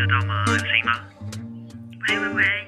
得到吗？有声音吗？喂喂喂，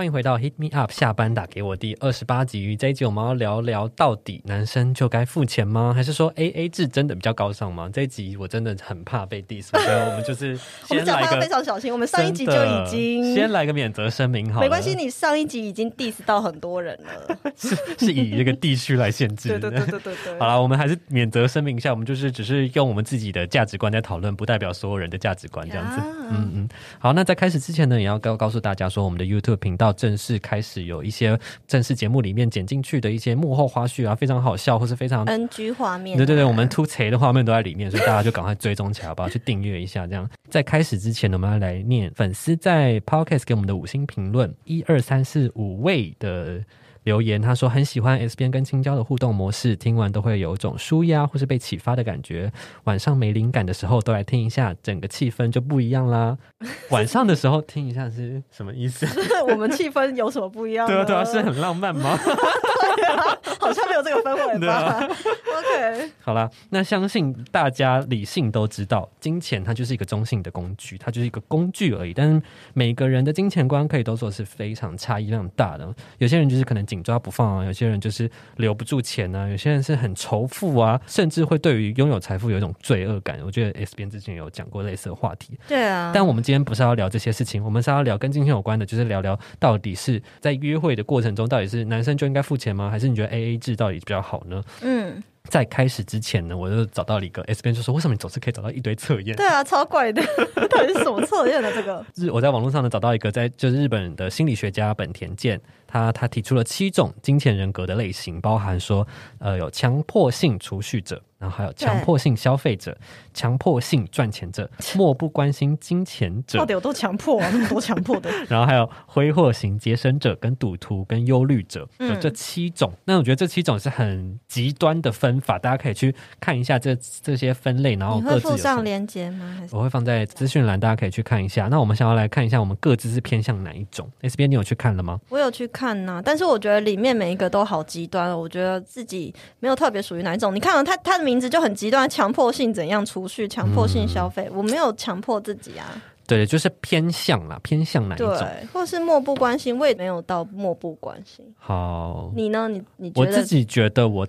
欢迎回到 Hit Me Up 下班打给我第二十八集。这一集我们要聊聊，到底男生就该付钱吗？还是说 A A 制真的比较高尚吗？这一集我真的很怕被 diss，所以我们就是 我们先来个讲话非常小心，我们上一集就已经先来个免责声明好了，没关系，你上一集已经 diss 到很多人了。是是以这个地区来限制 的。对对对对对对。好了，我们还是免责声明一下，我们就是只是用我们自己的价值观在讨论，不代表所有人的价值观这样子。啊嗯嗯，好，那在开始之前呢，也要告告诉大家说，我们的 YouTube 频道正式开始有一些正式节目里面剪进去的一些幕后花絮啊，非常好笑或是非常。NG 画面啊，对对对，我们突贼的画面都在里面，所以大家就赶快追踪起来，好不好？去订阅一下。这样，在开始之前呢，我们要来念粉丝在 Podcast 给我们的五星评论，一二三四五位的留言。他说很喜欢 S 边跟青椒的互动模式，听完都会有种舒压或是被启发的感觉。晚上没灵感的时候，都来听一下，整个气氛就不一样啦。晚上的时候听一下是什么意思？我们气氛有什么不一样？对啊对啊，是很浪漫吗？好像没有这个氛围吧？OK，好啦，那相信大家理性都知道，金钱它就是一个中性的工具，它就是一个工具而已。但是每个人的金钱观可以都说是非常差异非常大的。有些人就是可能紧抓不放啊，有些人就是留不住钱啊，有些人是很仇富啊，甚至会对于拥有财富有一种罪恶感。我觉得 S 边之前有讲过类似的话题，对啊。但我们今天不是要聊这些事情，我们是要聊跟金钱有关的，就是聊聊到底是在约会的过程中，到底是男生就应该付钱吗？还是你觉得 A A 制到底比较好呢？嗯，在开始之前呢，我就找到了一个 S 边，就说为什么你总是可以找到一堆测验？对啊，超怪的，到底是什么测验的这个？是我在网络上呢找到一个在就是日本的心理学家本田健，他他提出了七种金钱人格的类型，包含说呃有强迫性储蓄者，然后还有强迫性消费者、强迫性赚钱者、漠不关心金钱者，到底有多强迫啊？那么多强迫的？然后还有挥霍型节省者、跟赌徒、跟忧虑者，有嗯这七种。那我觉得这七种是很极端的分法，大家可以去看一下这这些分类，然后各自有什么上链接吗？还是我会放在资讯栏，大家可以去看一下。那我们想要来看一下，我们各自是偏向哪一种？S 边你有去看了吗？我有去看呐、但是我觉得里面每一个都好极端哦，我觉得自己没有特别属于哪一种。你看、啊，他他的名字就很极端，强迫性怎样储蓄，强迫性消费，我没有强迫自己啊，对，就是偏向啦，偏向哪一种？对，或是漠不关心，我也没有到漠不关心。好，你呢？你你觉得我自己觉得我。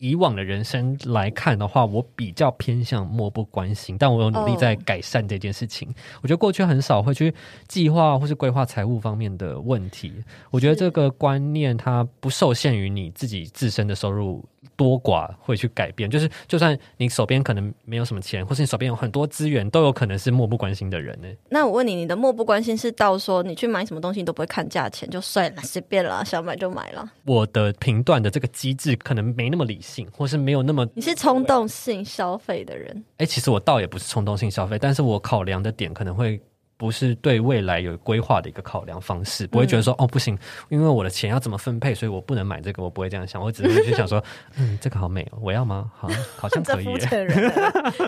以往的人生来看的话，我比较偏向漠不关心，但我有努力在哦改善这件事情。我觉得过去很少会去计划或是规划财务方面的问题。我觉得这个观念它不受限于你自己自身的收入多寡会去改变，就是就算你手边可能没有什么钱，或是你手边有很多资源，都有可能是漠不关心的人呢。那我问你，你的漠不关心是到说你去买什么东西你都不会看价钱，就算了，随便了，想买就买了。我的评断的这个机制可能没那么理性，或是没有那么你是冲动性消费的人，哎、其实我倒也不是冲动性消费，但是我考量的点可能会不是对未来有规划的一个考量方式，不会觉得说、哦不行，因为我的钱要怎么分配，所以我不能买这个，我不会这样想，我只是去想说，嗯，这个好美哦，我要吗？好，好像可以耶。肤浅人，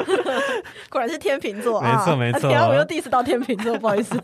果然是天秤座啊！没错没错啊等一下我又 diss 到天秤座，不好意思。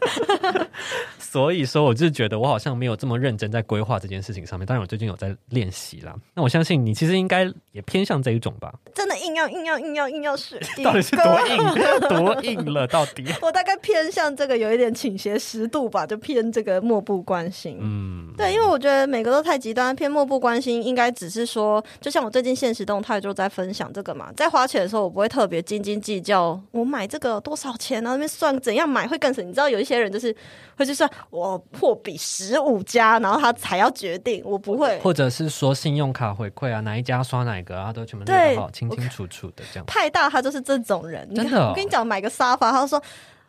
所以说，我就是觉得我好像没有这么认真在规划这件事情上面。当然，我最近有在练习啦。那我相信你其实应该也偏向这一种吧？真的硬要硬要硬要硬要选一个，到底是多硬，多硬了？到底？我大概偏向这个有一点倾斜十度吧，就偏这个漠不关心。嗯，对，因为我觉得每个都太极端，偏漠不关心，应该只是说，就像我最近现实动态就在分享这个嘛，在花钱的时候，我不会特别斤斤计较，我买这个多少钱，然后那边算怎样买会更省。你知道有一些人就是会去算我货比十五家，然后他才要决定，我不会。或者是说信用卡回馈啊，哪一家刷哪个啊，都全部列好清清楚楚的这样。派大，他就是这种人。真的哦我跟你讲，买个沙发，他说。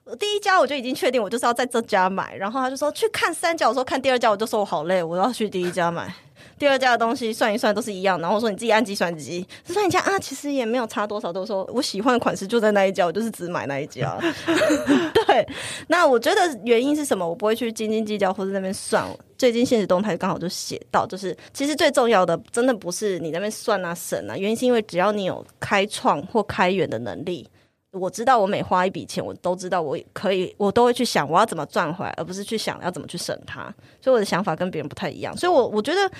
我第一家我就已经确定，我就是要在这家买。然后他就说去看三家，我说看第二家，我就说我好累，我要去第一家买。第二家的东西算一算都是一样，然后我说你自己按计算机算一下啊，其实也没有差多少，都说我喜欢的款式就在那一家，我就是只买那一家。对，那我觉得原因是什么？我不会去斤斤计较或者那边算。最近现实动态刚好就写到，就是其实最重要的真的不是你那边算啊省啊，原因是因为只要你有开创或开源的能力。我知道，我每花一笔钱，我都知道我可以，我都会去想我要怎么赚回来，而不是去想要怎么去省它。所以我的想法跟别人不太一样。所以我我觉得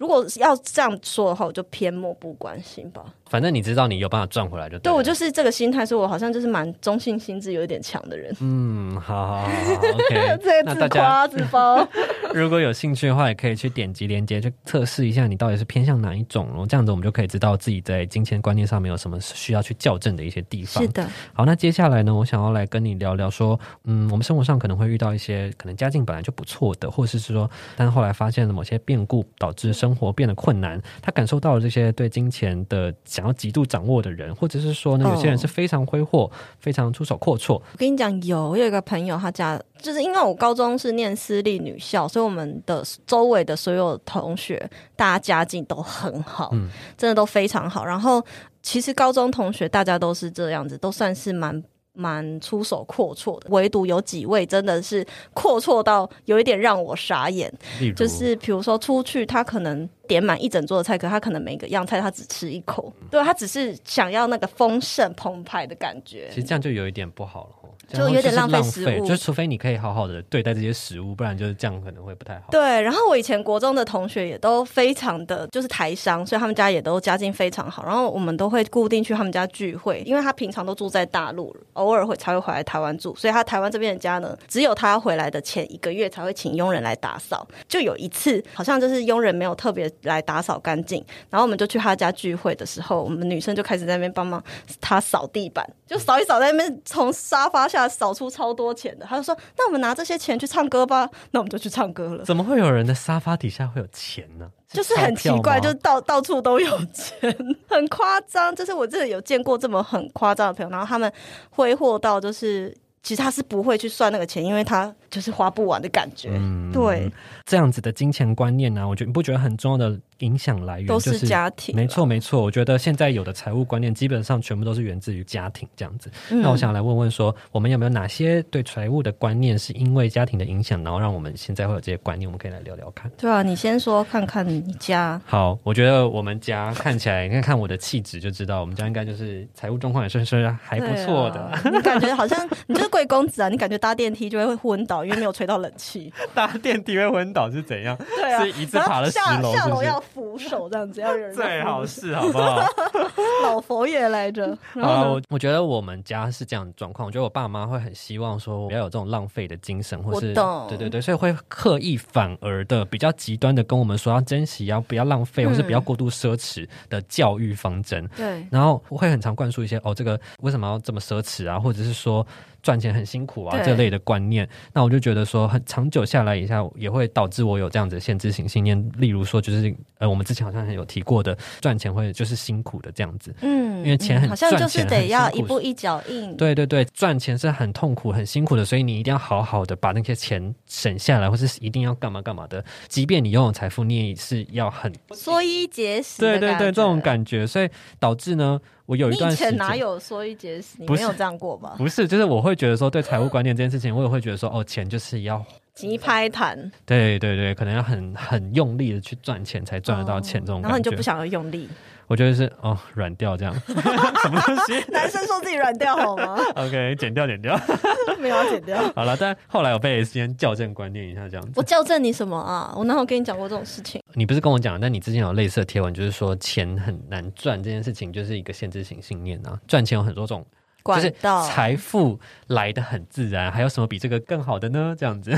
如果要这样说的话，我就偏漠不关心吧。反正你知道你有办法赚回来就对对我就是这个心态，所以我好像就是蛮中性心智有一点强的人。嗯，好好好好，OK 这。那个自大家夸自褒。如果有兴趣的话，也可以去点击链接去测试一下你到底是偏向哪一种哦。这样子我们就可以知道自己在金钱观念上面有什么需要去校正的一些地方。是的，好，那接下来呢，我想要来跟你聊聊说，嗯，我们生活上可能会遇到一些可能家境本来就不错的，或者是说，但是后来发现了某些变故导致生活变得困难，他感受到了这些对金钱的想要极度掌握的人，或者是说呢，有些人是非常挥霍、非常出手阔绰，我跟你讲，有我有一个朋友，他家就是因为我高中是念私立女校，所以我们的周围的所有同学，大家家境都很好，嗯真的都非常好。然后其实高中同学大家都是这样子，都算是蛮。蛮出手阔绰的，唯独有几位真的是阔绰到有一点让我傻眼。就是比如说出去，他可能点满一整桌的菜，可他可能每个样菜他只吃一口，对他只是想要那个丰盛澎湃的感觉其。实这样就有一点不好了就有点浪费食物就除非你可以好好的对待这些食物，不然就是这样可能会不太好。对，然后我以前国中的同学也都非常的就是台商，所以他们家也都家境非常好。然后我们都会固定去他们家聚会，因为他平常都住在大陆，偶尔会才会回来台湾住，所以他台湾这边的家呢，只有他回来的前一个月才会请佣人来打扫。就有一次，好像就是佣人没有特别来打扫干净，然后我们就去他家聚会的时候，我们女生就开始在那边帮忙他扫地板，就扫一扫，在那边从沙发下扫出超多钱的。他就说：“那我们拿这些钱去唱歌吧。”那我们就去唱歌了。怎么会有人的沙发底下会有钱呢？就是很奇怪，就是到到处都有钱，很夸张。就是我真的有见过这么很夸张的朋友，然后他们挥霍到就是，其实他是不会去算那个钱，因为他就是花不完的感觉。嗯对，这样子的金钱观念呢、我觉得你不觉得很重要的影响来源都就是家庭。没错，没错。我觉得现在有的财务观念基本上全部都是源自于家庭这样子。嗯那我想来问问说，我们有没有哪些对财务的观念是因为家庭的影响，然后让我们现在会有这些观念？我们可以来聊聊看。对啊，你先说看看你家。好，我觉得我们家看起来，你看看我的气质就知道，我们家应该就是财务状况也算是还不错的。对啊你感觉好像 你就是贵公子啊，你感觉搭电梯就会昏倒，因为没有吹到冷气。搭电梯会昏倒是怎样？对啊，是一次爬了十楼？下下楼要扶手这样子，要有人最好是是好不好？老佛爷来着。然啊，后我我觉得我们家是这样的状况，我觉得我爸妈会很希望说不要有这种浪费的精神，或是对对对，所以会刻意反而的比较极端的跟我们说要珍惜，要不要浪费，或是不要过度奢侈的教育方针。对，然后我会很常灌输一些哦，这个为什么要这么奢侈啊，或者是说赚钱很辛苦啊对这类的观念。那我就觉得说，很长久下来一下，也会导致我有这样子的限制性信念。例如说，就是呃，我们之前好像很有提过的，赚钱会就是辛苦的这样子。嗯，因为钱很嗯好像就是得要一步一脚印。对对对，赚钱是很痛苦、很辛苦的，所以你一定要好好的把那些钱省下来，或是一定要干嘛干嘛的。即便你拥有财富，你也是要很缩衣节食的对对对这种感觉，所以导致呢，我有一段时间前哪有说一节食？你没有这样过吧？不是，就是我会觉得说，对财务观念这件事情，我也会觉得说，哦，钱就是要，急拍谈，对对对，可能要很很用力的去赚钱才赚得到钱，这种。然后你就不想要用力。我觉得是哦，软掉这样，什么东西男生说自己软掉好吗？？OK，剪掉剪掉。没有剪掉。好了，但后来我被 S 先校正观念一下，这样子。我校正你什么啊？我哪有跟你讲过这种事情？你不是跟我讲，但你之前有类似的贴文，就是说钱很难赚这件事情，就是一个限制性信念啊。赚钱有很多种，就是财富来的很自然，还有什么比这个更好的呢？这样子，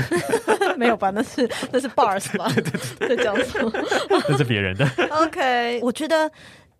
没有吧？那是那是 bars 吧？在讲什么那是别人的。？OK，我觉得。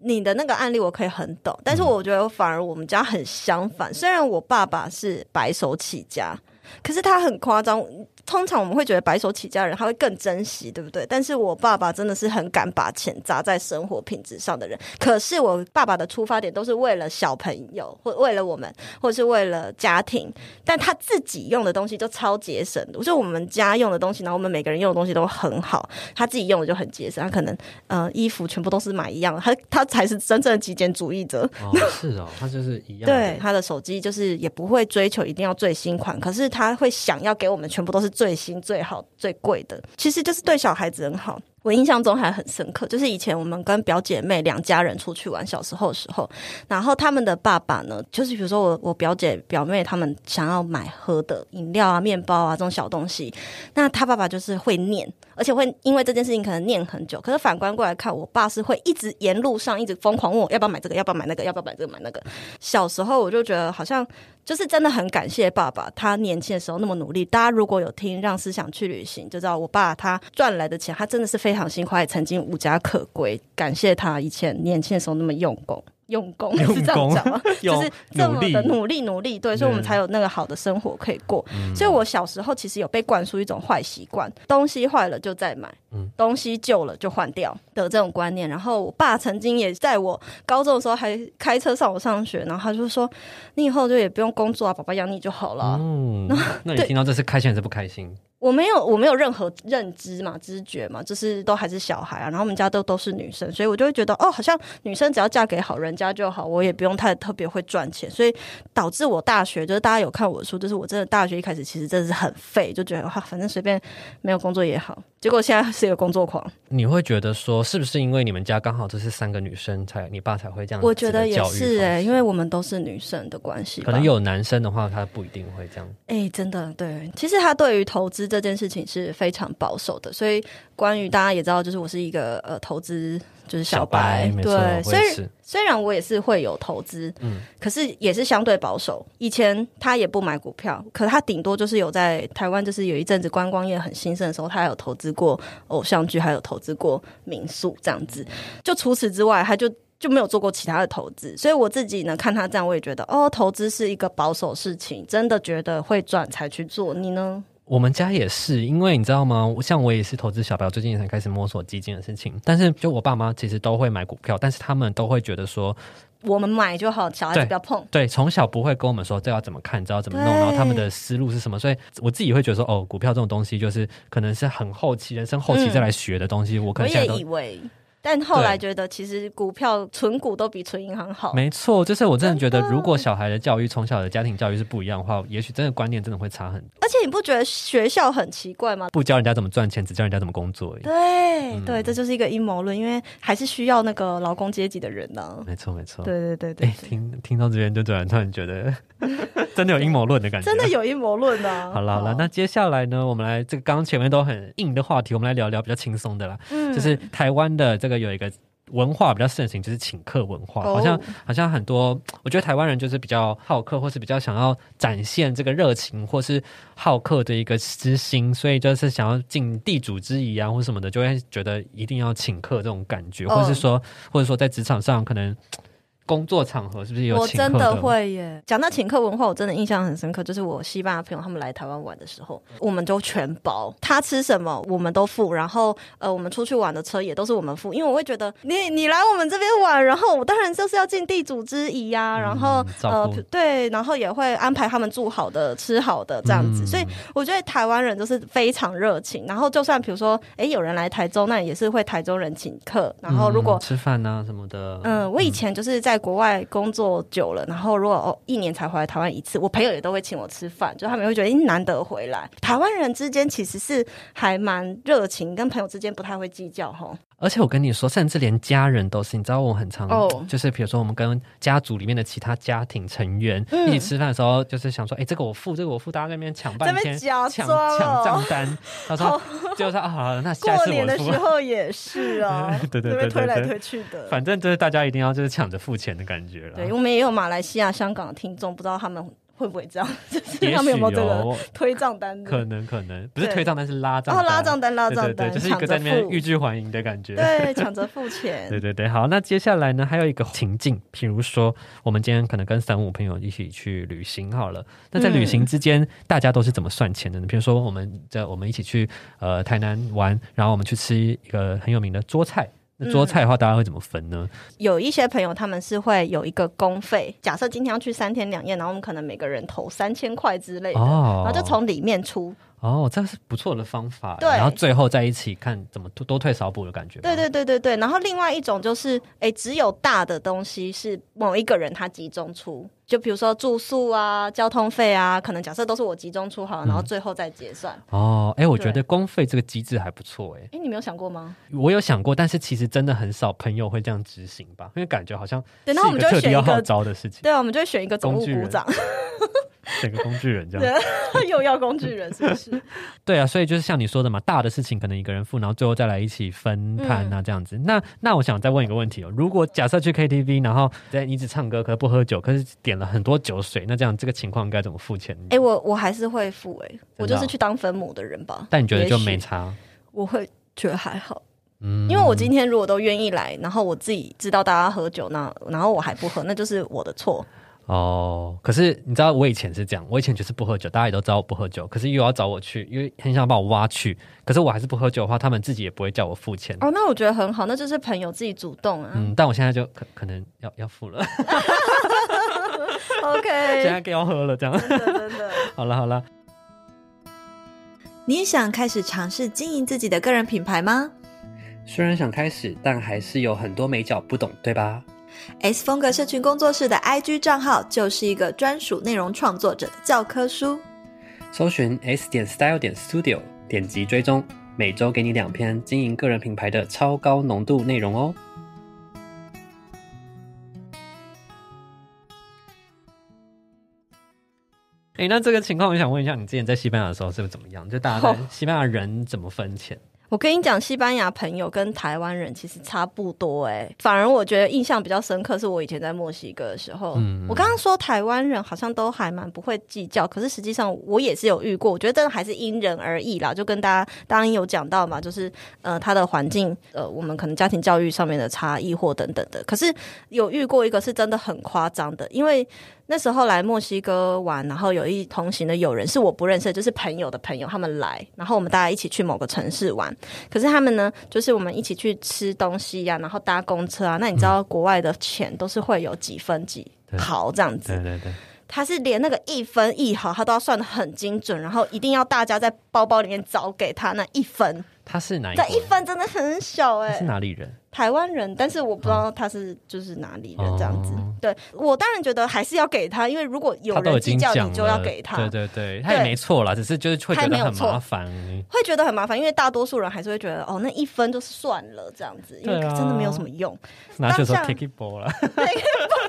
你的那个案例我可以很懂，但是我觉得反而我们家很相反。虽然我爸爸是白手起家，可是他很夸张。通常我们会觉得白手起家的人他会更珍惜，对不对？但是我爸爸真的是很敢把钱砸在生活品质上的人。可是我爸爸的出发点都是为了小朋友，或为了我们，或是为了家庭。但他自己用的东西就超节省的。就我们家用的东西，然后我们每个人用的东西都很好，他自己用的就很节省。他可能呃衣服全部都是买一样的，他他才是真正的极简主义者。哦，是哦，他就是一样。对，他的手机就是也不会追求一定要最新款，可是他会想要给我们全部都是最新、最好、最贵的，其实就是对小孩子很好。我印象中还很深刻，就是以前我们跟表姐妹两家人出去玩，小时候的时候，然后他们的爸爸呢，就是比如说我我表姐表妹他们想要买喝的饮料啊、面包啊这种小东西，那他爸爸就是会念，而且会因为这件事情可能念很久。可是反观过来看，我爸是会一直沿路上一直疯狂问我要不要买这个，要不要买那个，要不要买这个买那个。小时候我就觉得好像。就是真的很感谢爸爸，他年轻的时候那么努力。大家如果有听《让思想去旅行》，就知道我爸他赚来的钱，他真的是非常辛苦，也曾经无家可归。感谢他以前年轻的时候那么用功。用功是这样讲吗？就是这么的努力努力，对，所以我们才有那个好的生活可以过。所以我小时候其实有被灌输一种坏习惯：东西坏了就再买，东西旧了就换掉的这种观念。然后我爸曾经也在我高中的时候还开车上我上学，然后他就说：“你以后就也不用工作啊，爸爸养你就好了。”嗯，那你听到这是开心还是不开心？我没有，我没有任何认知嘛，知觉嘛，就是都还是小孩啊。然后我们家都都是女生，所以我就会觉得，哦，好像女生只要嫁给好人家就好，我也不用太特别会赚钱。所以导致我大学，就是大家有看我的书，就是我真的大学一开始其实真的是很废，就觉得哇，反正随便没有工作也好。结果现在是一个工作狂。你会觉得说，是不是因为你们家刚好这是三个女生，才你爸才会这样？我觉得也是哎，因为我们都是女生的关系。可能有男生的话，他不一定会这样。哎，真的对，其实他对于投资这件事情是非常保守的。所以关于大家也知道，就是我是一个呃投资。就是小白，对，所以虽然我也是会有投资，嗯，可是也是相对保守。以前他也不买股票，可他顶多就是有在台湾，就是有一阵子观光业很兴盛的时候，他有投资过偶像剧，还有投资过民宿这样子。就除此之外，他就就没有做过其他的投资。所以我自己呢，看他这样，我也觉得哦，投资是一个保守事情，真的觉得会赚才去做。你呢？我们家也是，因为你知道吗？像我也是投资小白，最近也才开始摸索基金的事情。但是，就我爸妈其实都会买股票，但是他们都会觉得说，我们买就好，小孩子不要碰。对，从小不会跟我们说这要怎么看，知道怎么弄，然后他们的思路是什么。所以我自己会觉得说，哦，股票这种东西就是可能是很后期人生后期再来学的东西。我可能现在以为。但后来觉得，其实股票存股都比存银行好。没错，就是我真的觉得，如果小孩的教育从小的家庭教育是不一样的话，也许真的观念真的会差很多。而且你不觉得学校很奇怪吗？不教人家怎么赚钱，只教人家怎么工作。对对，这就是一个阴谋论，因为还是需要那个劳工阶级的人呢。没错没错。对对对对。哎，听听到这边就突然突然觉得。真的有阴谋论的感觉，真的有阴谋论啊！好了好了，那接下来呢，我们来这个刚刚前面都很硬的话题，我们来聊聊比较轻松的啦。嗯，就是台湾的这个有一个文化比较盛行，就是请客文化，好像好像很多，我觉得台湾人就是比较好客，或是比较想要展现这个热情，或是好客的一个之心，所以就是想要尽地主之谊啊，或什么的，就会觉得一定要请客这种感觉，或是说，或者说在职场上可能。工作场合是不是有？我真的会耶！讲到请客文化，我真的印象很深刻。就是我西班牙朋友他们来台湾玩的时候，我们都全包，他吃什么我们都付。然后呃，我们出去玩的车也都是我们付，因为我会觉得你你来我们这边玩，然后我当然就是要尽地主之谊呀。然后呃，对，然后也会安排他们住好的、吃好的这样子。所以我觉得台湾人就是非常热情。然后就算比如说，哎，有人来台中，那也是会台中人请客。然后如果吃饭啊什么的，嗯，我以前就是在。在国外工作久了，然后如果哦一年才回来台湾一次，我朋友也都会请我吃饭，就他们会觉得咦难得回来。台湾人之间其实是还蛮热情，跟朋友之间不太会计较吼。而且我跟你说，甚至连家人都是，你知道我很常，就是比如说我们跟家族里面的其他家庭成员一起吃饭的时候，就是想说，哎，这个我付，这个我付，大家在那边抢半天，抢抢账单。他说，就是啊，好了，那下次我付。的时候也是啊，对对对，推来推去的，反正就是大家一定要就是抢着付钱的感觉了。对，我们也有马来西亚、香港的听众，不知道他们。会不会这样？就是他们有没有这个推账单？可能可能不是推账单，是拉账。哦，拉账单，拉账单，就是一个在那边欲拒还迎的感觉。对，抢着付钱。对对对，好，那接下来呢，还有一个情境，譬如说，我们今天可能跟三五朋友一起去旅行好了。那在旅行之间，大家都是怎么算钱的呢？比如说，我们在我们一起去呃台南玩，然后我们去吃一个很有名的桌菜。做菜的话，大家会怎么分呢？有一些朋友他们是会有一个公费，假设今天要去三天两夜，然后我们可能每个人投三千块之类的，然后就从里面出。哦，这是不错的方法。对，然后最后在一起看怎么多退少补的感觉。对对对对对。然后另外一种就是，哎，只有大的东西是某一个人他集中出。就比如说住宿啊、交通费啊，可能假设都是我集中出好，然后最后再结算。哦，哎，我觉对得公费这个机制还不错，哎，哎，你没有想过吗？我有想过，但是其实真的很少朋友会这样执行吧，因为感觉好像对，然后我们就选一个，招的事情，对啊，我们就会选一个总务工具人股长，选个工具人这样。对，又要工具人，是不是？对啊，所以就是像你说的嘛，大的事情可能一个人付，然后最后再来一起分摊嗯啊，这样子。那那我想再问一个问题哦，如果假设去 KTV，然后在你只唱歌，可是不喝酒，可是点了很多酒水，那这样这个情况该怎么付钱？哎，我我还是会付，哎，我就是去当分母的人吧。但你觉得就没差？我会觉得还好。嗯因为我今天如果都愿意来，然后我自己知道大家喝酒，那然后我还不喝，那就是我的错。哦，可是你知道我以前是这样，我以前就是不喝酒，大家也都知道我不喝酒，可是又要找我去，因为很想把我挖去，可是我还是不喝酒的话，他们自己也不会叫我付钱。哦，那我觉得很好，那就是朋友自己主动啊。嗯，但我现在就可可能要要付了，现 OK，现在要喝了，这样。真的真的。好了好了，你也想开始尝试经营自己的个人品牌吗虽然想开始，但还是有很多美角不懂，对吧？？S 风格社群工作室的 IG 账号就是一个专属内容创作者的教科书。搜寻 s 点 style 点 studio，点击追踪，每周给你两篇经营个人品牌的超高浓度内容哦。哎、那这个情况，我想问一下，你之前在西班牙的时候是不是怎么样？就大家在西班牙人怎么分钱？我跟你讲，西班牙朋友跟台湾人其实差不多哎、反而我觉得印象比较深刻是我以前在墨西哥的时候，嗯我刚刚说台湾人好像都还蛮不会计较，可是实际上我也是有遇过，我觉得真的还是因人而异啦。就跟大家当然有讲到嘛，就是呃他的环境呃我们可能家庭教育上面的差异或等等的，可是有遇过一个是真的很夸张的，因为。那时候来墨西哥玩，然后有一同行的友人是我不认识的，就是朋友的朋友，他们来，然后我们大家一起去某个城市玩。可是他们呢，就是我们一起去吃东西呀、然后搭公车啊。那你知道国外的钱都是会有几分几对毫这样子，对对对，他是连那个一分一毫他都要算的很精准，然后一定要大家在包包里面找给他那一分，他是哪一这？一分真的很小哎、他是哪里人？台湾人，但是我不知道他是就是哪里人这样子。哦对我当然觉得还是要给他，因为如果有人计较，你就要给他。对对对，他也没错啦，只是就是会觉得很麻烦。会觉得很麻烦，因为大多数人还是会觉得哦，那一分就算了这样子，因为真的没有什么用。那就说 take it ball 了，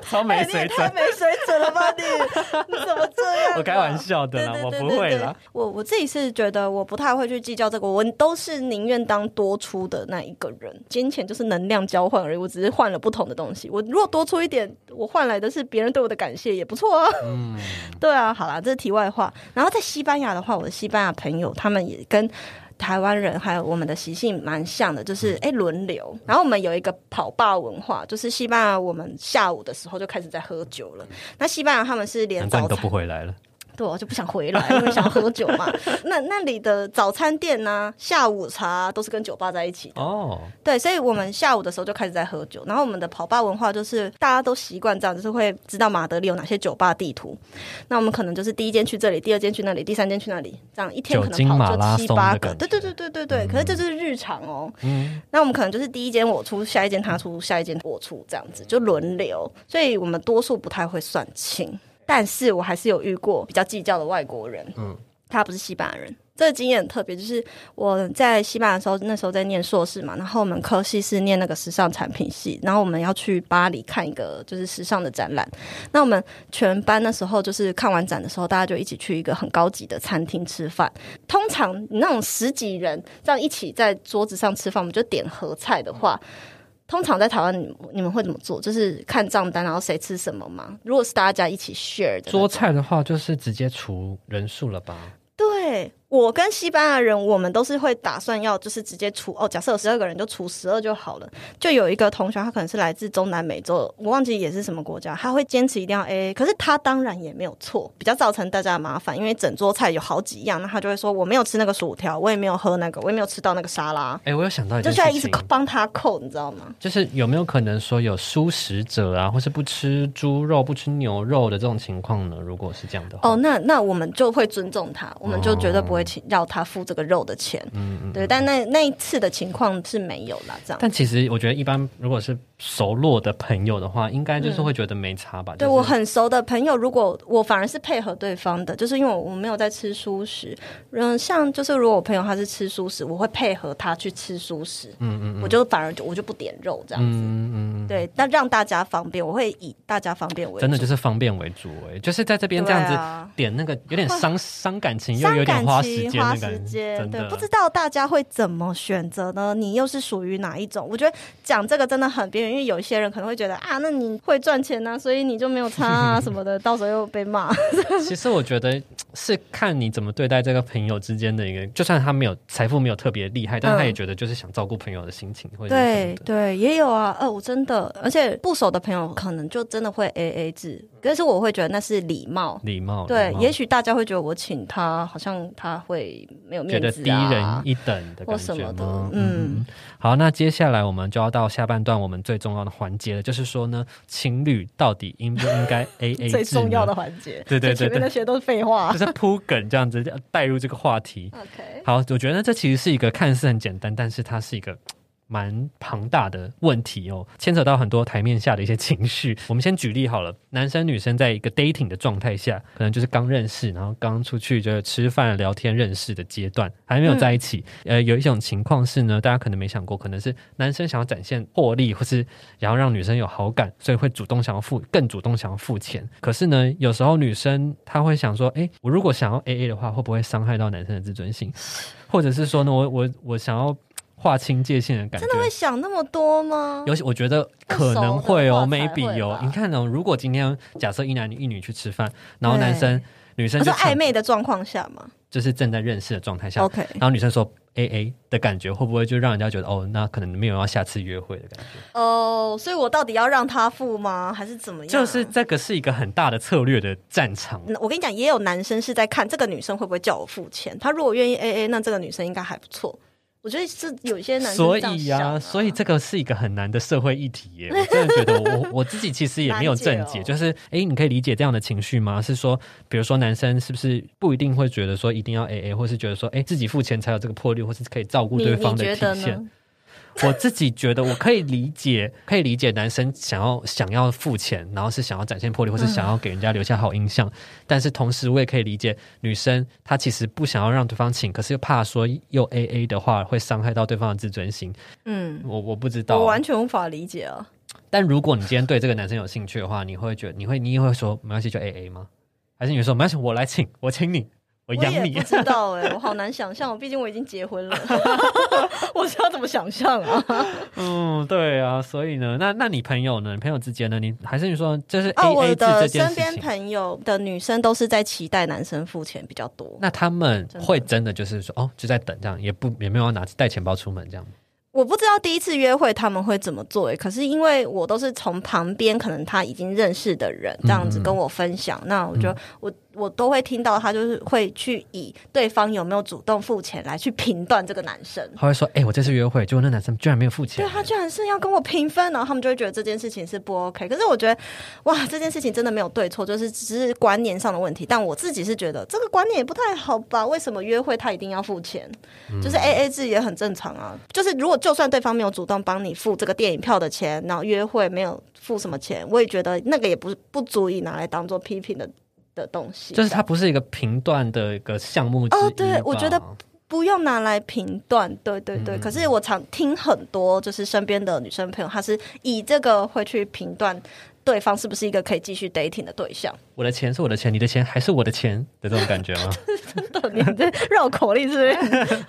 超没水准。太没水准了吧你！你怎么这样啊？我开玩笑的我不会啦。我我自己是觉得我不太会去计较这个，我都是宁愿当多出的那一个人。金钱就是能量交换而已，我只是换了不同的东西。我如果多出一点，我换来的是别人对我的感谢，也不错啊。嗯，对啊，好啦，这是题外话。然后在西班牙的话，我的西班牙朋友他们也跟台湾人还有我们的习性蛮像的，就是哎轮流。然后我们有一个跑吧文化，就是西班牙我们下午的时候就开始在喝酒了。那西班牙他们是连早餐都不回来了。对，我就不想回来，因为想喝酒嘛。那那里的早餐店呢、下午茶都是跟酒吧在一起的。哦，对，所以我们下午的时候就开始在喝酒。然后我们的跑吧文化就是大家都习惯这样，就是会知道马德里有哪些酒吧地图。那我们可能就是第一间去这里，第二间去那里，第三间去那里，这样一天可能跑就七八个。对对对对对对。可是这就是日常哦。嗯，那我们可能就是第一间我出，下一间他出，下一间我出，这样子就轮流。所以我们多数不太会算清，但是我还是有遇过比较计较的外国人，嗯嗯，他不是西班牙人。这个经验很特别，就是我在西班牙的时候，那时候在念硕士嘛，然后我们科系是念那个时尚产品系，然后我们要去巴黎看一个就是时尚的展览。那我们全班那时候就是看完展的时候，大家就一起去一个很高级的餐厅吃饭。通常你那种十几人这样一起在桌子上吃饭，我们就点合菜的话。通常在台湾，你你们会怎么做？就是看账单，然后谁吃什么吗？如果是大家一起 share 的桌菜的话就是直接除人数了吧？对我跟西班牙人，我们都是会打算要就是直接除哦，假设有十二个人就除十二就好了。就有一个同学，他可能是来自中南美洲，我忘记也是什么国家，他会坚持一定要 A。可是他当然也没有错，比较造成大家的麻烦，因为整桌菜有好几样，那他就会说我没有吃那个薯条，我也没有喝那个，我也没有吃到那个沙拉，哎、我有想到一就是要一直帮他扣，你知道吗？就是有没有可能说有素食者啊，或是不吃猪肉、不吃牛肉的这种情况呢？如果是这样的话，哦，那那我们就会尊重他，我们就绝对不会请要他付这个肉的钱。嗯嗯。对，但那那一次的情况是没有啦，这样。但其实我觉得，一般如果是熟络的朋友的话，应该就是会觉得没差吧？就是对我很熟的朋友，如果我反而是配合对方的，就是因为我我没有在吃素食。嗯，像就是如果我朋友他是吃素食，我会配合他去吃素食。嗯嗯嗯我就反而就我就不点肉这样子。嗯嗯，对，那让大家方便，我会以大家方便为主真的就是方便为主哎，就是在这边这样子点那个有点伤伤感情，又有点花花时间对，不知道大家会怎么选择呢？你又是属于哪一种？我觉得讲这个真的很边缘，因为有一些人可能会觉得啊，那你会赚钱呐、所以你就没有差啊什么的，到时候又被骂。其实我觉得是看你怎么对待这个朋友之间的一个，就算他没有财富没有特别厉害，但他也觉得就是想照顾朋友的心情，或者什么的。对对，也有啊，呃，我真的，而且不熟的朋友可能就真的会 A A 制，但是我会觉得那是礼貌。礼貌，对也许大家会觉得我请他，好像他会没有觉面子得低人啊，一等的或感觉什么的吗？嗯，好，那接下来我们就要到下半段我们最重要的环节了，就是说呢，情侣到底应不应该 A A 制最重要的？环节。对对对前面那些都是废话就。是铺梗这样子带入这个话题。OK，好，我觉得这其实是一个看似很简单，但是它是一个。蛮庞大的问题哦，牵扯到很多台面下的一些情绪。我们先举例好了，男生女生在一个 dating 的状态下，可能就是刚认识，然后刚出去就是吃饭聊天认识的阶段，还没有在一起。呃，有一种情况是呢，大家可能没想过，可能是男生想要展现魄力，或是想要让女生有好感，所以会主动想要付，更主动想要付钱。可是呢，有时候女生她会想说，诶，我如果想要 A A 的话，会不会伤害到男生的自尊心？或者是说呢，我我我想要划清界限的感觉真。的会想那么多吗？尤其我觉得可能会哦，maybe 哦。你看哦，如果今天假设一男一女去吃饭，然后男生女生暧昧的状况下嘛就是正在认识的状态下，，OK，然后女生说 A A 的感觉，会不会就让人家觉得哦，那可能没有要下次约会的感觉？哦，所以我到底要让他付吗？还是怎么样？就是这个是一个很大的策略的战场。嗯我跟你讲，也有男生是在看这个女生会不会叫我付钱。他如果愿意 A A，那这个女生应该还不错。我觉得是有一些男生所以呀、啊所以这个是一个很难的社会议题耶。我真的觉得我我自己其实也没有正解，解哦就是诶，你可以理解这样的情绪吗？是说，比如说男生是不是不一定会觉得说一定要 A A，或是觉得说诶自己付钱才有这个魄力，或是可以照顾对方的体现呢？？我自己觉得我可以理解，可以理解男生想要想要付钱，然后是想要展现魄力，或是想要给人家留下好印象。但是同时，我也可以理解女生她其实不想要让对方请，可是又怕说又 A A 的话会伤害到对方的自尊心。嗯，我我不知道啊，我完全无法理解啊。但如果你今天对这个男生有兴趣的话，你会觉得你会你也会说没关系就 A A 吗？还是你会说没关系我来请，我请你，我养你我也不？知道哎、我好难想象，毕竟我已经结婚了 我是要怎么想象啊？嗯，对啊，所以呢，那那你朋友呢？你朋友之间呢？你还是你说就是 A 哦，我 A 制这的身边？朋友的女生都是在期待男生付钱比较多。那他们会真的就是说哦，就在等这样，也不也没有要拿带钱包出门这样。我不知道第一次约会他们会怎么做、欸，可是因为我都是从旁边，可能他已经认识的人这样子跟我分享，那我就、嗯我我都会听到他就是会去以对方有没有主动付钱来去评断这个男生。他会说：“哎、我这次约会，结果那男生居然没有付钱对。他居然是要跟我平分，然后他们就会觉得这件事情是不 OK。可是我觉得，哇，这件事情真的没有对错，就是只是观念上的问题。但我自己是觉得这个观念也不太好吧？为什么约会他一定要付钱？就是 A A 制也很正常啊。就是如果就算对方没有主动帮你付这个电影票的钱，然后约会没有付什么钱，我也觉得那个也不不足以拿来当做批评的的东西。就是它不是一个评断的一个项目哦对我觉得不用拿来评断，对对对。嗯可是我常听很多，就是身边的女生朋友，她是以这个会去评断对方是不是一个可以继续 dating 的对象。我的钱是我的钱，你的钱还是我的钱的这种感觉吗 真的你这绕口令是不是？？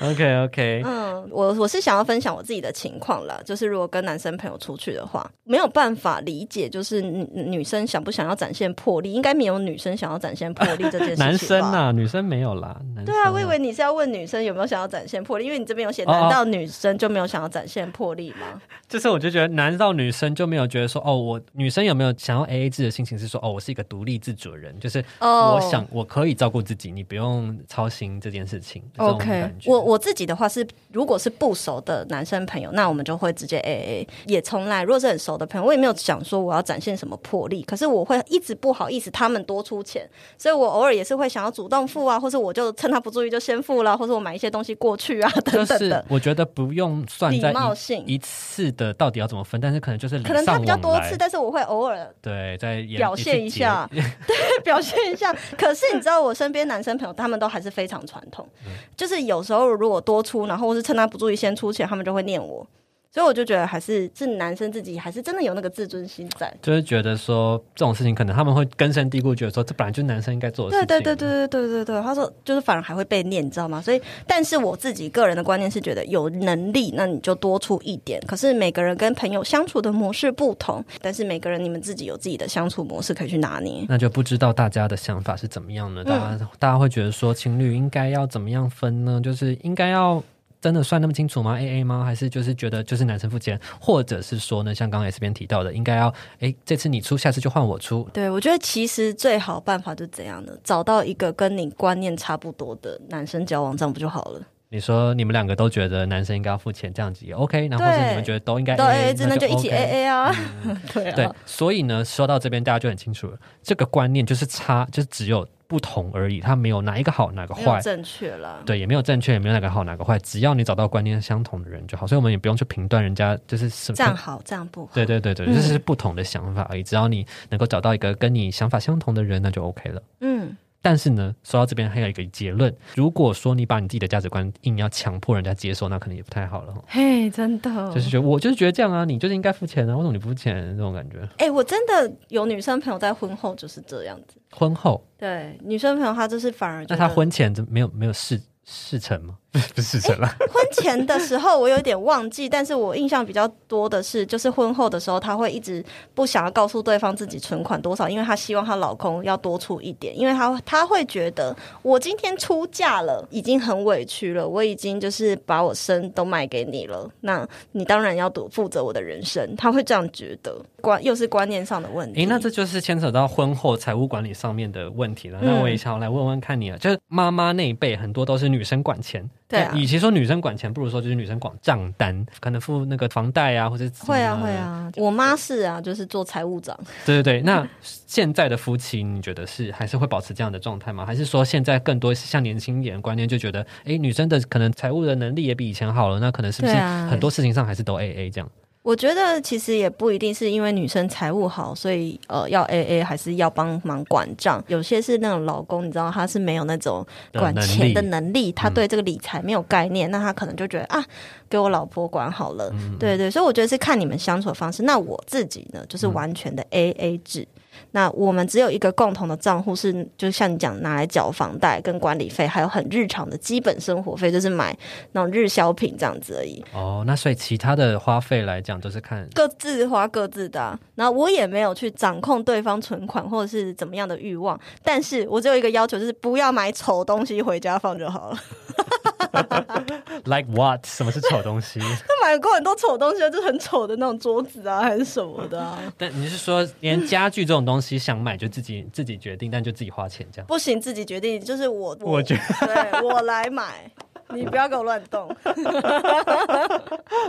OK OK，嗯，我我是想要分享我自己的情况啦，就是如果跟男生朋友出去的话，没有办法理解，就是女女生想不想要展现魄力，应该没有女生想要展现魄力这件事情。男生啊，女生没有啦。男对啊，我以为你是要问女生有没有想要展现魄力，因为你这边有写，难道女生就没有想要展现魄力吗？就是我就觉得，难道女生就没有觉得说，哦，我女生有没有想要 A A 制的心情？是说，哦，我是一个独立自主的人，就是哦我想我可以照顾自己，你不用操心这件事情。OK，我我自己的话是，如果是不熟的男生朋友，那我们就会直接 AA。也从来，如果是很熟的朋友，我也没有想说我要展现什么魄力，可是我会一直不好意思他们多出钱，所以我偶尔也是会想要主动付啊，或是我就趁他不注意就先付了，或者我买一些东西过去啊，等就是等的。我觉得不用算在礼貌性一一次的到底要怎么分，但是可能就是礼可能他比较多次，但是我会偶尔对，在表现一下 对表现一下。可是你知道，我身边男生朋友他们都还是非常传统，嗯就是有时候如果多出，然后或是趁他不注意先出钱，他们就会念我。所以我就觉得还是是男生自己还是真的有那个自尊心在。就是觉得说这种事情，可能他们会根深蒂固，觉得说这本来就是男生应该做的事情。对对对对对对对对，他说就是反而还会被念，你知道吗？所以，但是我自己个人的观念是觉得有能力，那你就多出一点。可是每个人跟朋友相处的模式不同，但是每个人你们自己有自己的相处模式可以去拿捏。那就不知道大家的想法是怎么样呢？大嗯家、大家会觉得说情侣应该要怎么样分呢？就是应该要真的算那么清楚吗？A A 吗？还是就是觉得就是男生付钱，或者是说呢，像刚刚 S 边提到的，应该要诶这次你出，下次就换我出。对，我觉得其实最好办法就是怎样呢？找到一个跟你观念差不多的男生交往，这样不就好了？你说你们两个都觉得男生应该要付钱，这样子也 OK，然后或是你们觉得都应该都那就一起 AA 啊。对啊，对，所以呢，说到这边大家就很清楚了，这个观念就是差，就是只有不同而已，它没有哪一个好哪个坏。正确了。对，也没有正确，也没有哪个好哪个坏，只要你找到观念相同的人就好，所以我们也不用去评断人家就是什么这样好，这样不好。对对对对，嗯这是不同的想法而已。只要你能够找到一个跟你想法相同的人，那就 OK 了。嗯，但是呢，说到这边还有一个结论：如果说你把你自己的价值观硬要强迫人家接受，那可能也不太好了哈。嘿，真的，就是觉得我就是觉得这样啊，你就是应该付钱啊，为什么你不付钱？这种感觉。哎、我真的有女生朋友在婚后就是这样子。婚后，对，女生朋友她就是反而那她婚前怎么没有没有事事成吗？不是不是事成啦。婚前的时候我有点忘记，但是我印象比较多的是，就是婚后的时候，她会一直不想要告诉对方自己存款多少，因为她希望她老公要多出一点，因为她她会觉得我今天出嫁了，已经很委屈了，我已经就是把我身都卖给你了，那你当然要多负责我的人生，她会这样觉得，观又是观念上的问题。诶，那这就是牵扯到婚后财务管理上面的问题了。嗯那我也想要来问问看你啊，就是妈妈那一辈很多都是女生管钱，对啊与其说女生管钱，不如说就是女生管账单，可能付那个房贷啊，或者会啊会，啊，我妈是啊，就是做财务长。对对对。那现在的夫妻，你觉得是还是会保持这样的状态吗？还是说现在更多是像年轻一点的观念，就觉得哎，女生的可能财务的能力也比以前好了，那可能是不是很多事情上还是都 A A 这样？我觉得其实也不一定是因为女生财务好，所以呃要 A A 还是要帮忙管账。有些是那种老公，你知道他是没有那种管的能钱的力能力，他对这个理财没有概念，那他可能就觉得啊，给我老婆管好了。嗯对对，所以我觉得是看你们相处的方式。那我自己呢，就是完全的 A A 制。那我们只有一个共同的账户是，就像你讲，拿来缴房贷跟管理费，还有很日常的基本生活费，就是买那种日销品这样子而已。哦，那所以其他的花费来讲，都是看各自花各自的啊、然后我也没有去掌控对方存款或者是怎么样的欲望，但是我只有一个要求，就是不要买丑东西回家放就好了。like what？什么是丑东西？他买过很多丑东西啊，就是很丑的那种桌子啊，还是什么的啊，但你是说连家具这种东西想买就自己自己决定，但就自己花钱这样？不行，自己决定，就是我我觉对我来买。你不要给我乱动，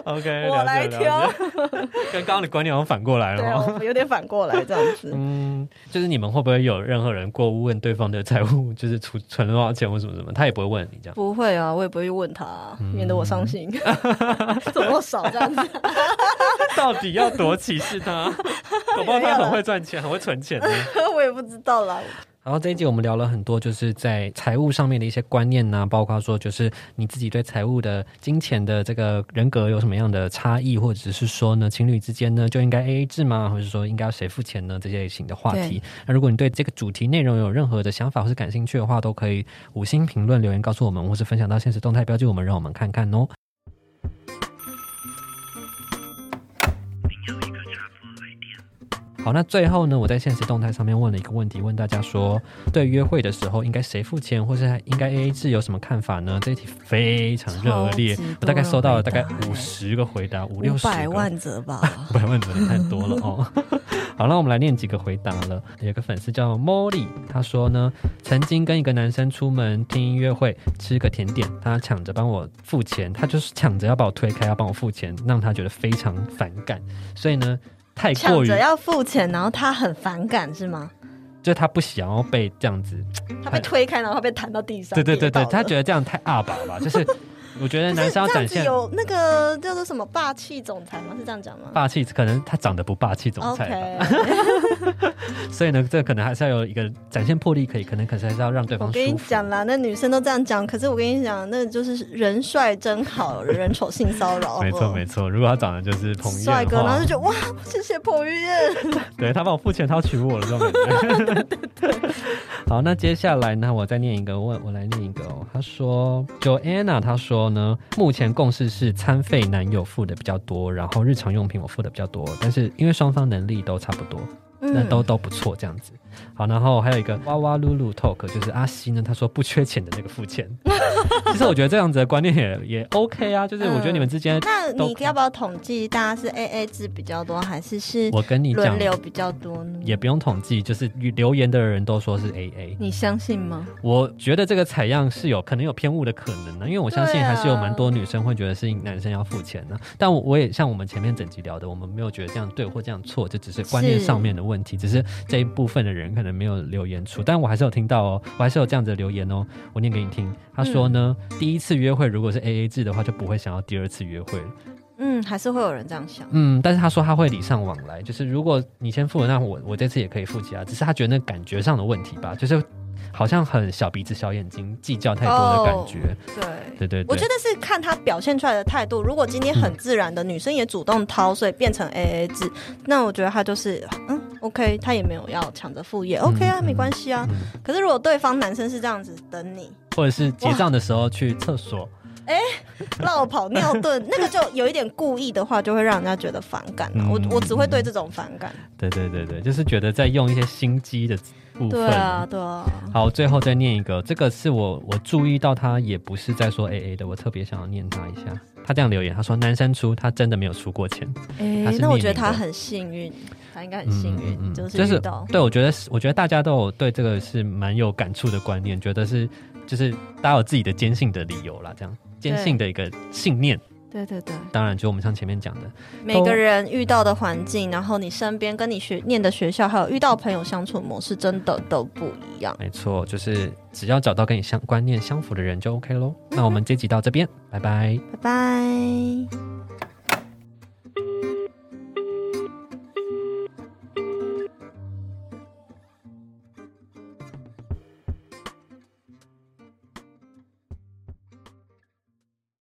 OK，我来挑。跟 刚刚的观念好像反过来了哦。我有点反过来这样子。嗯，就是你们会不会有任何人过问对方的财务，就是存存了多少钱或什么什么，他也不会问你这样。不会啊，我也不会去问他、免得我伤心。怎么少这样子？到底要多歧视他？我不好他很会赚钱，很会存钱呢。我也不知道啦。然后这一集我们聊了很多，就是在财务上面的一些观念呐、包括说就是你自己对财务的金钱的这个人格有什么样的差异，或者是说呢，情侣之间呢就应该 A A 制吗？或者说应该要谁付钱呢？这些类型的话题。那如果你对这个主题内容有任何的想法或是感兴趣的话，都可以五星评论留言告诉我们，或是分享到现实动态标记我们，让我们看看哦。好，那最后呢，我在现实动态上面问了一个问题，问大家说，对约会的时候应该谁付钱，或是应该 A A 制有什么看法呢？这一题非常热烈我大概收到了大概五十个回答，五五六十百万则吧。五百万真的太多了哦。好，那我们来念几个回答了。有个粉丝叫 Molly，他说呢，曾经跟一个男生出门听音乐会，吃个甜点，他抢着帮我付钱，他就是抢着要把我推开，要帮我付钱，让他觉得非常反感。所以呢，太过于要付钱，然后他很反感是吗？就是他不想要被这样子，他被推开，然后被弹到地上。对对对对，他觉得这样太阿爸吧，就是我觉得男生要展现有那个叫做什么霸气总裁吗？是这样讲吗霸气，可能他长得不霸气总裁吧。所以呢，这可能还是要有一个展现魄力，可以，可能可是还是要让对方我跟。你讲啦，那女生都这样讲，可是我跟你讲，那就是人帅真好，人丑性骚扰。没错没错，如果他长得就是彭于晏帅哥，然后就觉得哇，谢谢彭于晏。对他帮我付钱，他要娶我了，这种感觉。好，那接下来呢，我再念一个，我我来念一个哦。他说，Joanna，他说呢，目前共识是餐费男友付的比较多，然后日常用品我付的比较多，但是因为双方能力都差不多，那嗯都都不错这样子。好，然后还有一个哇哇噜噜 talk，就是阿西呢，他说不缺钱的那个付钱。其实我觉得这样子的观念也也 OK 啊，就是我觉得你们之间，那你要不要统计大家是 A A 制比较多，还是是我跟你讲轮，流比较多呢？也不用统计，就是留言的人都说是 AA。你相信吗？我觉得这个采样是有可能有偏误的可能呢，因为我相信还是有蛮多女生会觉得是男生要付钱呢。但我我也像我们前面整集聊的，我们没有觉得这样对或这样错，这只是观念上面的问题，只是这一部分的人可能没有留言出，但我还是有听到哦，我还是有这样子的留言哦，我念给你听。他说呢，第一次约会如果是 A A 制的话，就不会想要第二次约会了。嗯，还是会有人这样想。嗯，但是他说他会礼尚往来，就是如果你先付了，那我我这次也可以付起啊，只是他觉得那感觉上的问题吧，就是好像很小鼻子小眼睛，计较太多的感觉。对。对对对，我觉得是看他表现出来的态度。如果今天很自然的，女生也主动掏，所以变成 A A 制，那我觉得他就是嗯 OK，他也没有要抢着副业、OK 啊，嗯没关系啊。嗯可是如果对方男生是这样子等你或者是结账的时候去厕所，绕跑尿遁，那个就有一点故意的话，就会让人家觉得反感、啊。嗯我我只会对这种反感。对对对对，就是觉得在用一些心机的部分。对啊，对啊。好，最后再念一个，这个是我我注意到他也不是在说 A A 的，我特别想要念他一下。他这样留言，他说男生出，他真的没有出过钱。哎、那我觉得他很幸运，他应该很幸运，就是就是。对，我觉得是，我觉得大家都有对这个是蛮有感触的观念，觉得是就是大家有自己的坚信的理由啦，这样坚信的一个信念。对对对，当然，就我们像前面讲的，每个人遇到的环境，然后你身边跟你学念的学校，还有遇到朋友相处模式，真的都不一样。没错，就是只要找到跟你相观念相符的人就 OK 喽。那我们这集到这边，拜拜。拜拜。